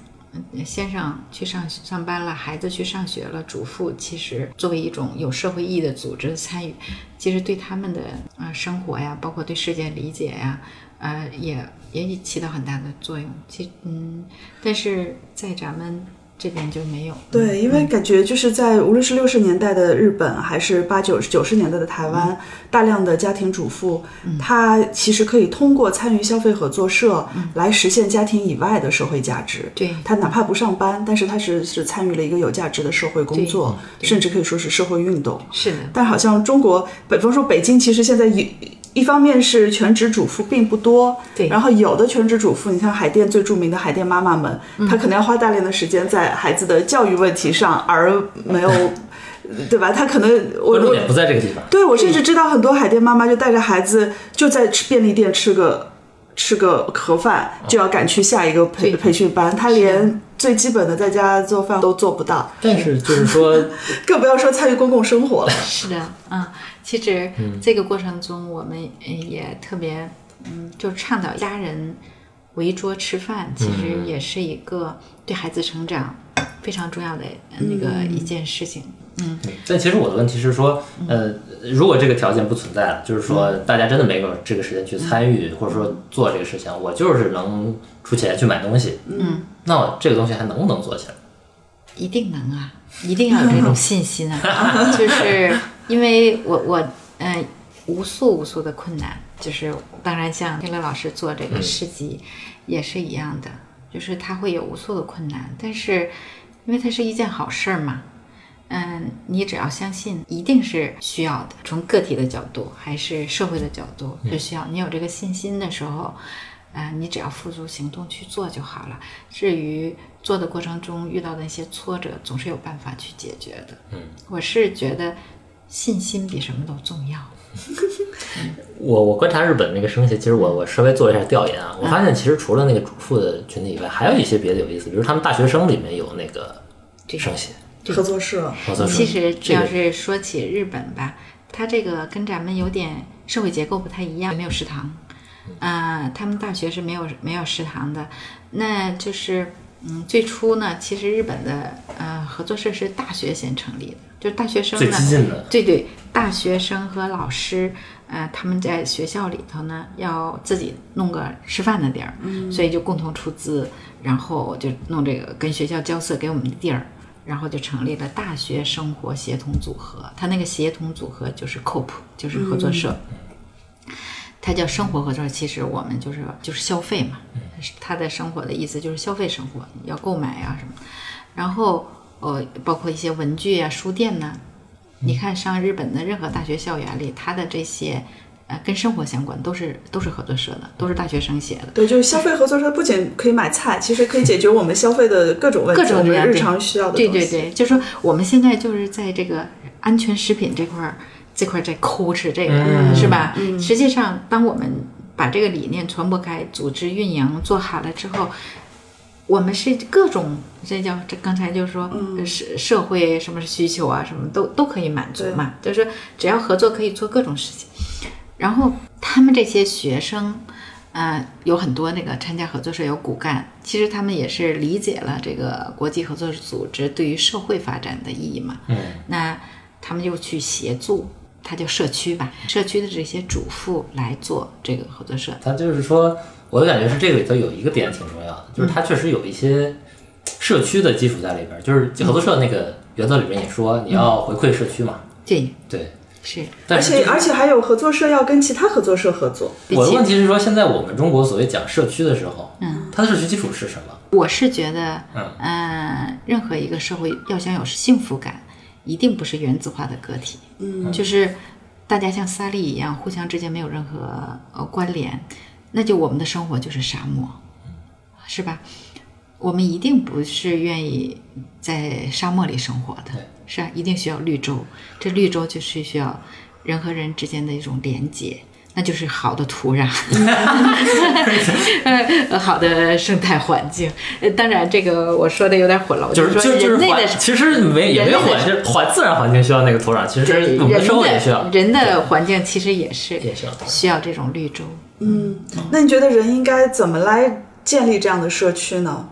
先生去上上班了，孩子去上学了，主妇其实作为一种有社会意义的组织的参与，其实对他们的呃生活呀，包括对世界理解呀，呃，也也起到很大的作用。其嗯，但是在咱们这边就没有。对，因为感觉就是在无论是六十年代的日本，还是八九九十年代的台湾，大量的家庭主妇，她其实可以通过参与消费合作社来实现家庭以外的社会价值。对。她哪怕不上班，但是她是是参与了一个有价值的社会工作，甚至可以说是社会运动。是的，但好像中国，比方说北京，其实现在一一方面是全职主妇并不多，对然后有的全职主妇，你像海淀最著名的海淀妈妈们，她可能要花大量的时间在孩子的教育问题上，而没有，对吧？她可能我我关注点不在这个地方。对我甚至知道很多海淀妈妈就带着孩子就在吃便利店吃个吃个盒饭，就要赶去下一个培培训班，她连最基本的在家做饭都做不到，但是就是说，更不要说参与公共生活了。是的，嗯，其实这个过程中，我们呃也特别，嗯，就倡导家人围桌吃饭，其实也是一个对孩子成长非常重要的呃那个一件事情。嗯，但其实我的问题是说，呃，如果这个条件不存在了，就是说大家真的没有这个时间去参与，或者说做这个事情，我就是能出钱去买东西，嗯，那我这个东西还能不能做起来？一定能啊，一定要有这种信心啊！就是因为我我嗯、呃无数无数的困难，就是当然像天乐老师做这个诗集也是一样的，就是他会有无数的困难，但是因为它是一件好事儿嘛，嗯，你只要相信，一定是需要的。从个体的角度还是社会的角度，是需要你有这个信心的时候，呃，你只要付诸行动去做就好了。至于做的过程中遇到的一些挫折，总是有办法去解决的。嗯，我是觉得信心比什么都重要。我我观察日本那个升学，其实我我稍微做了一下调研啊，我发现其实除了那个主妇的群体以外，还有一些别的有意思，比如他们大学生里面有那个生协合作社，合作社，其实这要是说起日本吧，它这个跟咱们有点社会结构不太一样，没有食堂，啊、他们大学是没有没有食堂的，那就是嗯，最初呢，其实日本的呃合作社是大学先成立的，就是大学生最呢，激进的，对对，大学生和老师，呃，他们在学校里头呢，要自己弄个吃饭的地儿，所以就共同出资，然后就弄这个跟学校交涉给我们的地儿，然后就成立了大学生活协同组合。他那个协同组合就是 COP，就是合作社。它叫生活合作社，其实我们就是就是消费嘛，它的生活的意思就是消费生活，要购买啊什么，然后呃，包括一些文具啊、书店呐、你看上日本的任何大学校园里，它的这些呃跟生活相关都是都是合作社的，都是大学生写的。对，就是消费合作社不仅可以买菜，其实可以解决我们消费的各种问题，各种各样我们日常需要的东西。对对对，就是说我们现在就是在这个安全食品这块儿这块在抠吃这个，嗯是吧？实际上，当我们把这个理念传播开，组织运营做好了之后，我们是各种这叫这刚才就是说，呃社社会什么需求啊，什么都都可以满足嘛。就是说，只要合作，可以做各种事情。然后他们这些学生，呃，有很多那个参加合作社有骨干，其实他们也是理解了这个国际合作组织对于社会发展的意义嘛。嗯，那他们就去协助，它叫社区吧，社区的这些主妇来做这个合作社。他就是说，我的感觉是这个里头有一个点挺重要的，就是它确实有一些社区的基础在里边儿，就是合作社那个原则里面也说你要回馈社区嘛，对，对。是，而但是且而且还有合作社要跟其他合作社合作，我的问题是说，现在我们中国所谓讲社区的时候，嗯，它的社区基础是什么？我是觉得，嗯呃，任何一个社会要想有幸福感，一定不是原子化的个体，嗯，就是大家像沙粒一样，互相之间没有任何呃关联，那就我们的生活就是沙漠，是吧？我们一定不是愿意在沙漠里生活的，是啊，一定需要绿洲。这绿洲就是需要人和人之间的一种连接，那就是好的土壤，呃，好的生态环境。呃当然，这个我说的有点混了，我就是说就就是环，人类的其实没也没有环，就是环自然环境需要那个土壤，其实对我们的生活也需要人的人的环境其实也是也需要需要这种绿洲。嗯，那你觉得人应该怎么来建立这样的社区呢？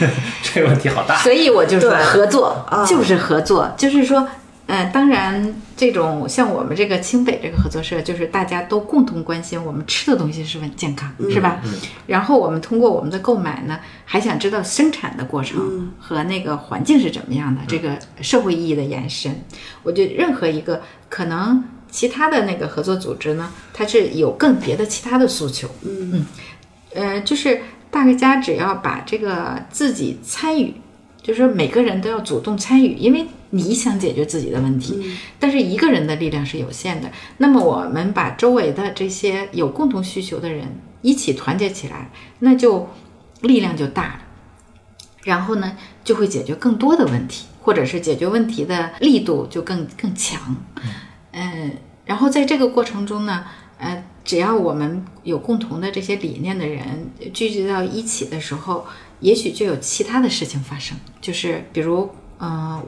这个问题好大。所以我就说合作啊就是合作，就是说，呃，当然这种像我们这个清北这个合作社，就是大家都共同关心我们吃的东西是不是健康，是吧？然后我们通过我们的购买呢，还想知道生产的过程和那个环境是怎么样的，这个社会意义的延伸。我觉得任何一个可能其他的那个合作组织呢，它是有更别的其他的诉求，嗯嗯呃，就是大家只要把这个自己参与，就是每个人都要主动参与，因为你想解决自己的问题，但是一个人的力量是有限的。那么我们把周围的这些有共同需求的人一起团结起来，那就力量就大了。然后呢，就会解决更多的问题，或者是解决问题的力度就更更强。嗯，然后在这个过程中呢，呃，只要我们有共同的这些理念的人聚集到一起的时候，也许就有其他的事情发生，就是比如，呃，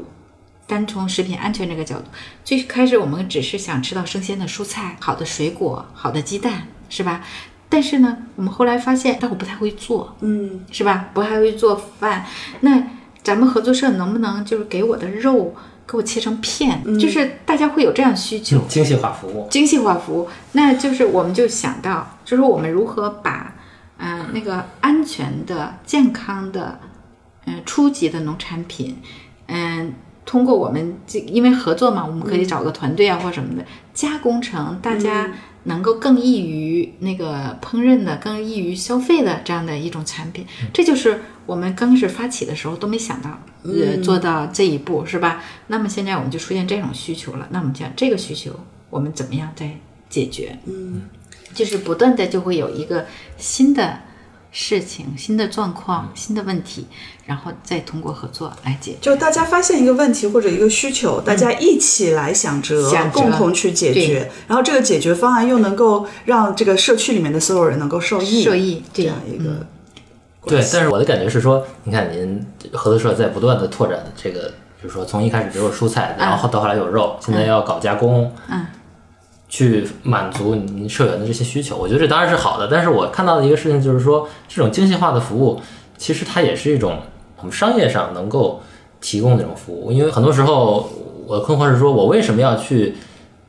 单从食品安全这个角度，最开始我们只是想吃到生鲜的蔬菜、好的水果、好的鸡蛋，是吧？但是呢，我们后来发现，但我不太会做，嗯，是吧？不还会做饭，那咱们合作社能不能就是给我的肉给我切成片？就是大家会有这样需求，精细化服务，精细化服务，那就是我们就想到，就是我们如何把，呃，那个安全的、健康的，嗯、初级的农产品，嗯、通过我们这因为合作嘛，我们可以找个团队啊或什么的加工成大家能够更易于那个烹饪的、更易于消费的这样的一种产品，这就是我们刚开始发起的时候都没想到，呃，做到这一步是吧？那么现在我们就出现这种需求了，那我们讲这个需求我们怎么样再解决？嗯，就是不断的就会有一个新的事情、新的状况、新的问题，然后再通过合作来解决。就大家发现一个问题或者一个需求，大家一起来想辙，嗯想辙。共同去解决，然后这个解决方案又能够让这个社区里面的所有人能够受益，受益这样一个对，但是我的感觉是说，你看您合作社在不断的拓展这个，比如说从一开始只有蔬菜，然后到后来有肉，现在要搞加工，嗯，去满足您社员的这些需求，我觉得这当然是好的。但是我看到的一个事情就是说，这种精细化的服务，其实它也是一种我们商业上能够提供的这种服务，因为很多时候我的困惑是说，我为什么要去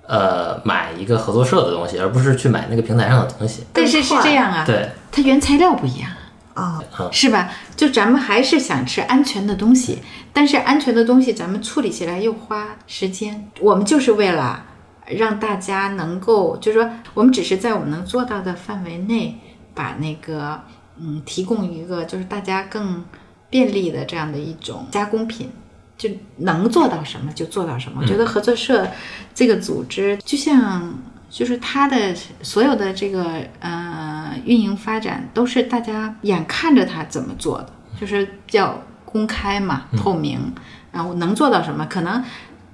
呃买一个合作社的东西，而不是去买那个平台上的东西？但是是这样啊，对，它原材料不一样。啊，是吧？就咱们还是想吃安全的东西，但是安全的东西咱们处理起来又花时间。我们就是为了让大家能够，就是说，我们只是在我们能做到的范围内，把那个嗯，提供一个就是大家更便利的这样的一种加工品。就能做到什么就做到什么。我觉得合作社这个组织，就像就是它的所有的这个呃运营发展，都是大家眼看着它怎么做的，就是比较公开嘛、透明。然后能做到什么？可能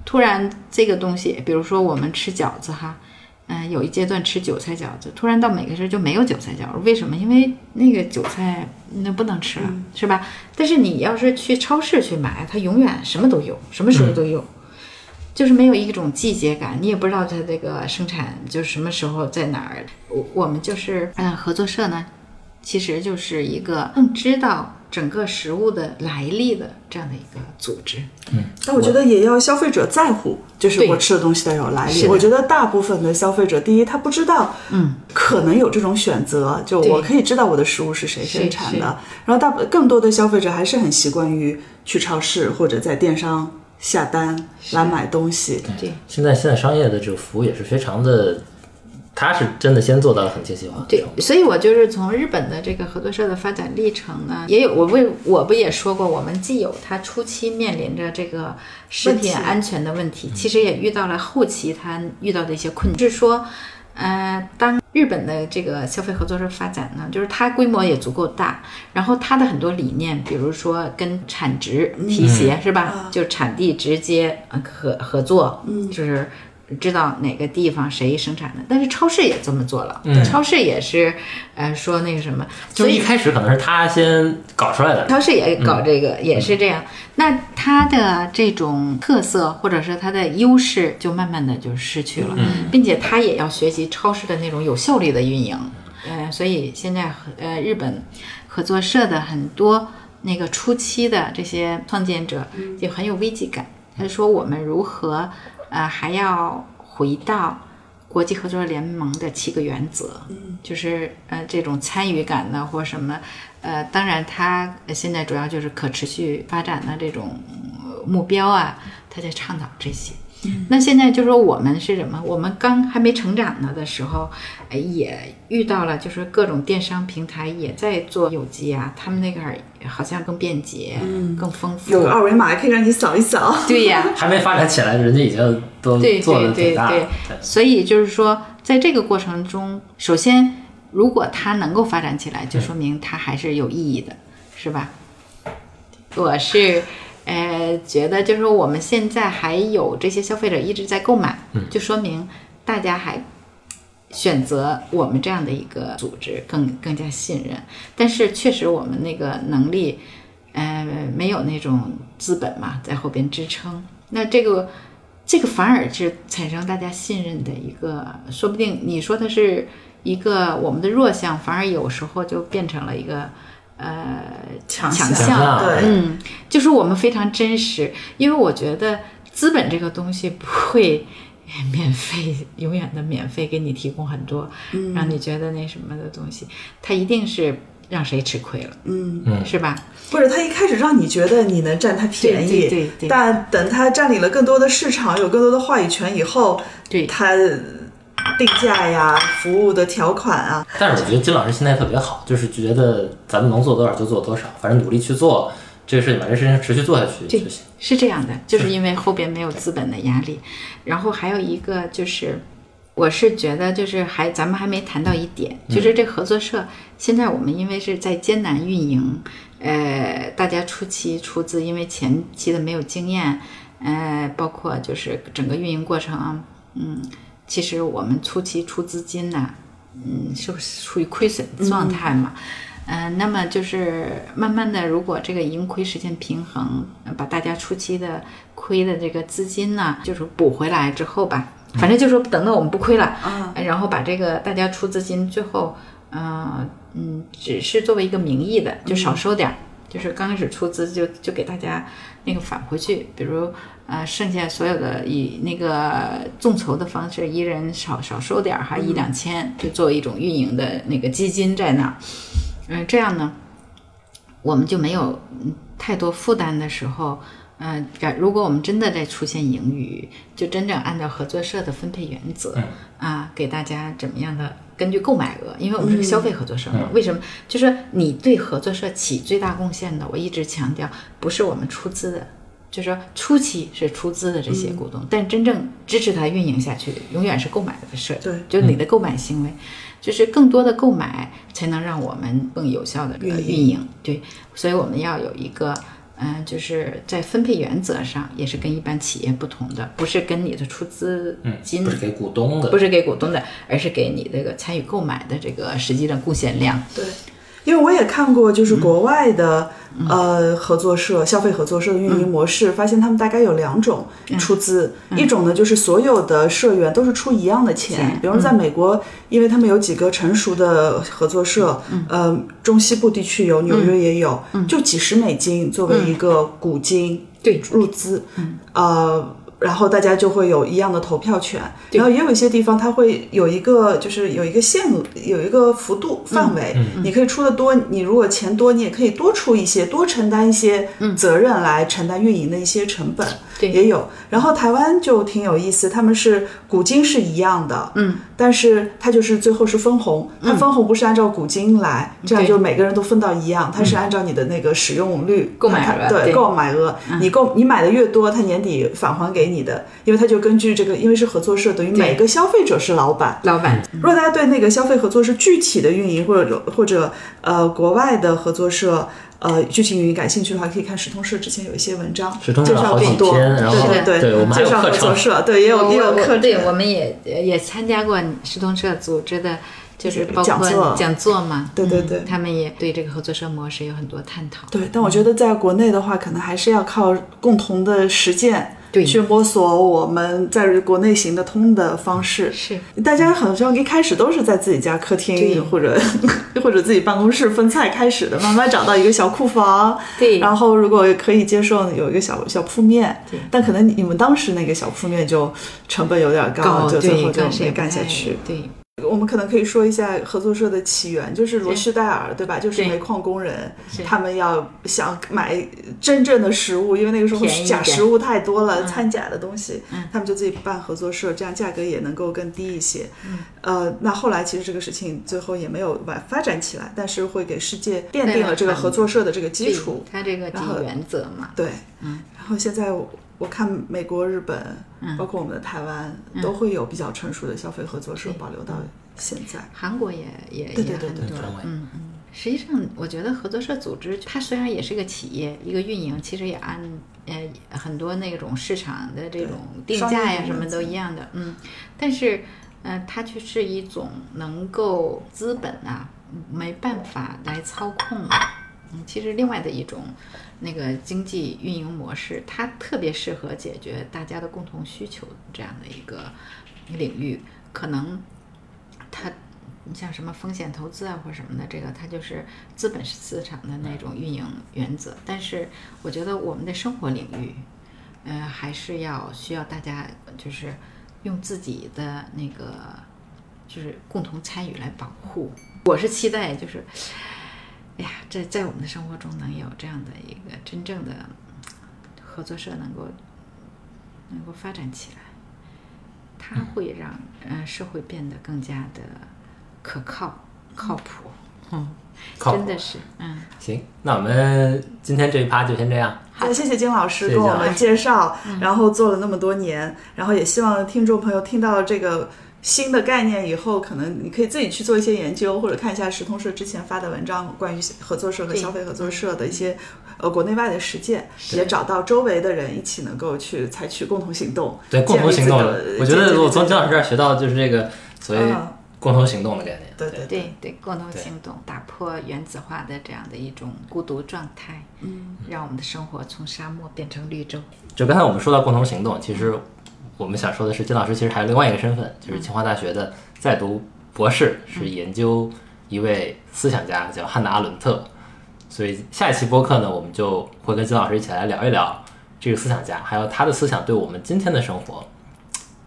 突然这个东西，比如说我们吃饺子哈。嗯，有一阶段吃韭菜饺子，突然到每个时候就没有韭菜饺子，为什么？因为那个韭菜那不能吃了，是吧？但是你要是去超市去买，它永远什么都有，什么时候都有，就是没有一种季节感，你也不知道它这个生产就什么时候在哪儿。我我们就是嗯合作社呢，其实就是一个更知道整个食物的来历的这样的一个组织。嗯但我觉得也要消费者在乎，就是我吃的东西的有来历。我觉得大部分的消费者，第一他不知道，嗯，可能有这种选择，就我可以知道我的食物是谁生产的。然后大部更多的消费者还是很习惯于去超市或者在电商下单来买东西。对现在现在商业的这个服务也是非常的，它是真的先做到了很精细化。对，所以我就是从日本的这个合作社的发展历程呢，也有我为我不也说过，我们既有它初期面临着这个食品安全的问题，其实也遇到了后期它遇到的一些困难，是说，呃，当日本的这个消费合作社发展呢，就是它规模也足够大，然后它的很多理念，比如说跟产值提携、是吧？就产地直接呃合合作，嗯，就是。知道哪个地方谁生产的，但是超市也这么做了，超市也是，呃，说那个什么，就一开始可能是他先搞出来的，超市也搞这个，也是这样。那它的这种特色或者是它的优势，就慢慢的就失去了，并且它也要学习超市的那种有效率的运营。呃，所以现在呃日本合作社的很多那个初期的这些创建者就很有危机感。他说我们如何呃还要回到国际合作联盟的七个原则，就是呃这种参与感呢或什么，呃当然他现在主要就是可持续发展的这种呃目标啊，他在倡导这些。那现在就说我们是什么？我们刚还没成长呢的时候，呃也遇到了，就是各种电商平台也在做有机啊，他们那个儿好像更便捷，更丰富。有个二维码可以让你扫一扫。对呀，还没发展起来，人家已经都对做的对对对挺大。所以就是说，在这个过程中，首先如果它能够发展起来，就说明它还是有意义的，是吧？我是呃觉得，就是说我们现在还有这些消费者一直在购买，就说明大家还选择我们这样的一个组织更更加信任。但是确实我们那个能力，呃，没有那种资本嘛，在后边支撑。那这个这个反而是产生大家信任的一个，说不定你说它是一个我们的弱项，反而有时候就变成了一个呃强强项项对，嗯，就是我们非常真实，因为我觉得资本这个东西不会免费，永远的免费给你提供很多，让你觉得那什么的东西，它一定是让谁吃亏了，嗯，嗯。是吧？或者他一开始让你觉得你能占他便宜，对对对对。但等他占领了更多的市场，有更多的话语权以后，对。他定价呀、服务的条款啊，但是我觉得金老师心态特别好，就是觉得咱们能做多少就做多少，反正努力去做这个事情，把这事情持续做下去就行。是这样的，就是因为后边没有资本的压力，然后还有一个就是，我是觉得就是还咱们还没谈到一点，就是这合作社现在我们因为是在艰难运营，呃，大家初期出资，因为前期的没有经验，呃，包括就是整个运营过程，嗯，其实我们初期出资金呢，嗯，是不是处于亏损状态嘛？嗯、那么就是慢慢的，如果这个盈亏实现平衡，呃把大家初期的亏的这个资金呢，就是补回来之后吧，反正就是说等到我们不亏了，嗯。然后把这个大家出资金最后，呃，嗯，只是作为一个名义的，就少收点儿，就是刚开始出资就就给大家那个返回去，比如呃，剩下所有的以那个众筹的方式，一人少少收点儿，还一两千，就作为一种运营的那个基金在那儿。嗯，这样呢，我们就没有嗯太多负担的时候，嗯、呃，如果我们真的在出现盈余，就真正按照合作社的分配原则、啊，给大家怎么样的根据购买额，因为我们是个消费合作社嘛，为什么？就是你对合作社起最大贡献的，我一直强调，不是我们出资的。就是说，初期是出资的这些股东，但真正支持它运营下去，永远是购买的社，对就是你的购买行为，就是更多的购买才能让我们更有效的运营运营。对，所以我们要有一个，嗯、就是在分配原则上也是跟一般企业不同的，不是跟你的出资嗯，金，不是给股东的，不是给股东的，而是给你这个参与购买的这个实际的贡献量。对，因为我也看过，就是国外的、呃合作社、消费合作社的运营模式，发现他们大概有两种出资，一种呢就是所有的社员都是出一样的钱，钱。比如说在美国，因为他们有几个成熟的合作社，呃，中西部地区有，纽约也有，就几十美金作为一个股金，对。入资，呃，然后大家就会有一样的投票权。然后也有一些地方，它会有一个就是有一个限额，有一个幅度范围，你可以出的多，你如果钱多，你也可以多出一些，多承担一些责任来承担运营的一些成本。对也有。然后台湾就挺有意思，他们是股金是一样的，嗯，但是它就是最后是分红，它分红不是按照股金来，这样就每个人都分到一样，它是按照你的那个使用率、购买对购买额，你购你买的越多，它年底返还给你的，因为他就根据这个，因为是合作社，等于每个消费者是老板，老板，如果大家对那个消费合作社具体的运营或者或者呃国外的合作社呃具体运营感兴趣的话，可以看石通社之前有一些文章，介绍更多，对对对。我们还介绍有合作社，对也有也有课，对，我们也也参加过石通社组织的，就是包讲座。括讲座嘛。对对对。嗯他们也对这个合作社模式有很多探讨。对，但我觉得在国内的话，可能还是要靠共同的实践对。去摸索我们在国内行得通的方式。是。大家好像一开始都是在自己家客厅或者 或者自己办公室分菜开始的，慢慢找到一个小库房，对。然后如果可以接受有一个小小铺面，但可能你们当时那个小铺面就成本有点高，高就最后，就没干下去。对，我们可能可以说一下合作社的起源，就是罗旭戴尔，对吧？就是煤矿工人，他们要想买真正的食物，因为那个时候假食物太多了，嗯。掺假的东西，他们就自己办合作社，这样价格也能够更低一些。呃，那后来其实这个事情最后也没有完发展起来，但是会给世界奠定了这个合作社的这个基础。它这个基然后原则嘛，对，嗯。然后现在我我看美国、日本，包括我们的台湾，都会有比较成熟的消费合作社保留到现在。韩国也也对对对对也很多。嗯嗯。实际上，我觉得合作社组织它虽然也是个企业，一个运营，其实也按呃很多那种市场的这种定价呀什么都一样的，嗯。但是，呃，它却是一种能够资本啊没办法来操控的，嗯，其实另外的一种那个经济运营模式，它特别适合解决大家的共同需求这样的一个领域，可能它。你像什么风险投资啊或者什么的，这个它就是资本市场的那种运营原则。但是我觉得我们的生活领域，呃，还是要需要大家就是用自己的那个就是共同参与来保护。我是期待就是，哎呀，在在我们的生活中能有这样的一个真正的合作社能够能够发展起来，它会让呃社会变得更加的。可靠、靠谱，嗯，靠真的是，嗯，行，那我们今天这一趴就先这样。好，谢谢金老师跟我们介绍，然后做了那么多年，然后也希望听众朋友听到这个新的概念以后，可能你可以自己去做一些研究，或者看一下石通社之前发的文章，关于合作社和消费合作社的一些呃国内外的实践，也找到周围的人一起能够去采取共同行动。对，共同行动我觉得我从金建立自己的老师这儿学到的就是这个所谓嗯共同行动的概念。对对对对，共同行动，打破原子化的这样的一种孤独状态，嗯，让我们的生活从沙漠变成绿洲。就刚才我们说到共同行动，其实我们想说的是，金老师其实还有另外一个身份，就是清华大学的在读博士，是研究一位思想家叫汉娜·阿伦特。所以下一期播客呢，我们就会跟金老师一起来聊一聊这个思想家，还有他的思想对我们今天的生活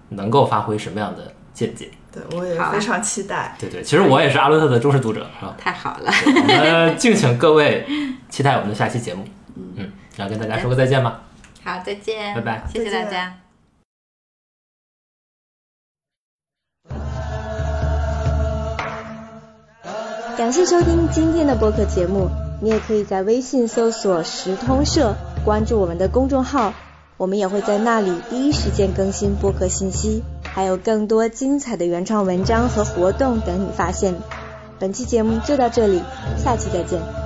能够发挥什么样的见解。对，我也非常期待。对对，其实我也是阿伦特的忠实读者，是吧？太好了，我们敬请各位期待我们的下期节目。嗯，然后跟大家说个再见吧。好，再见，拜拜谢谢大家。感谢收听今天的播客节目，你也可以在微信搜索“时通社”，关注我们的公众号，我们也会在那里第一时间更新播客信息，还有更多精彩的原创文章和活动等你发现。本期节目就到这里，下期再见。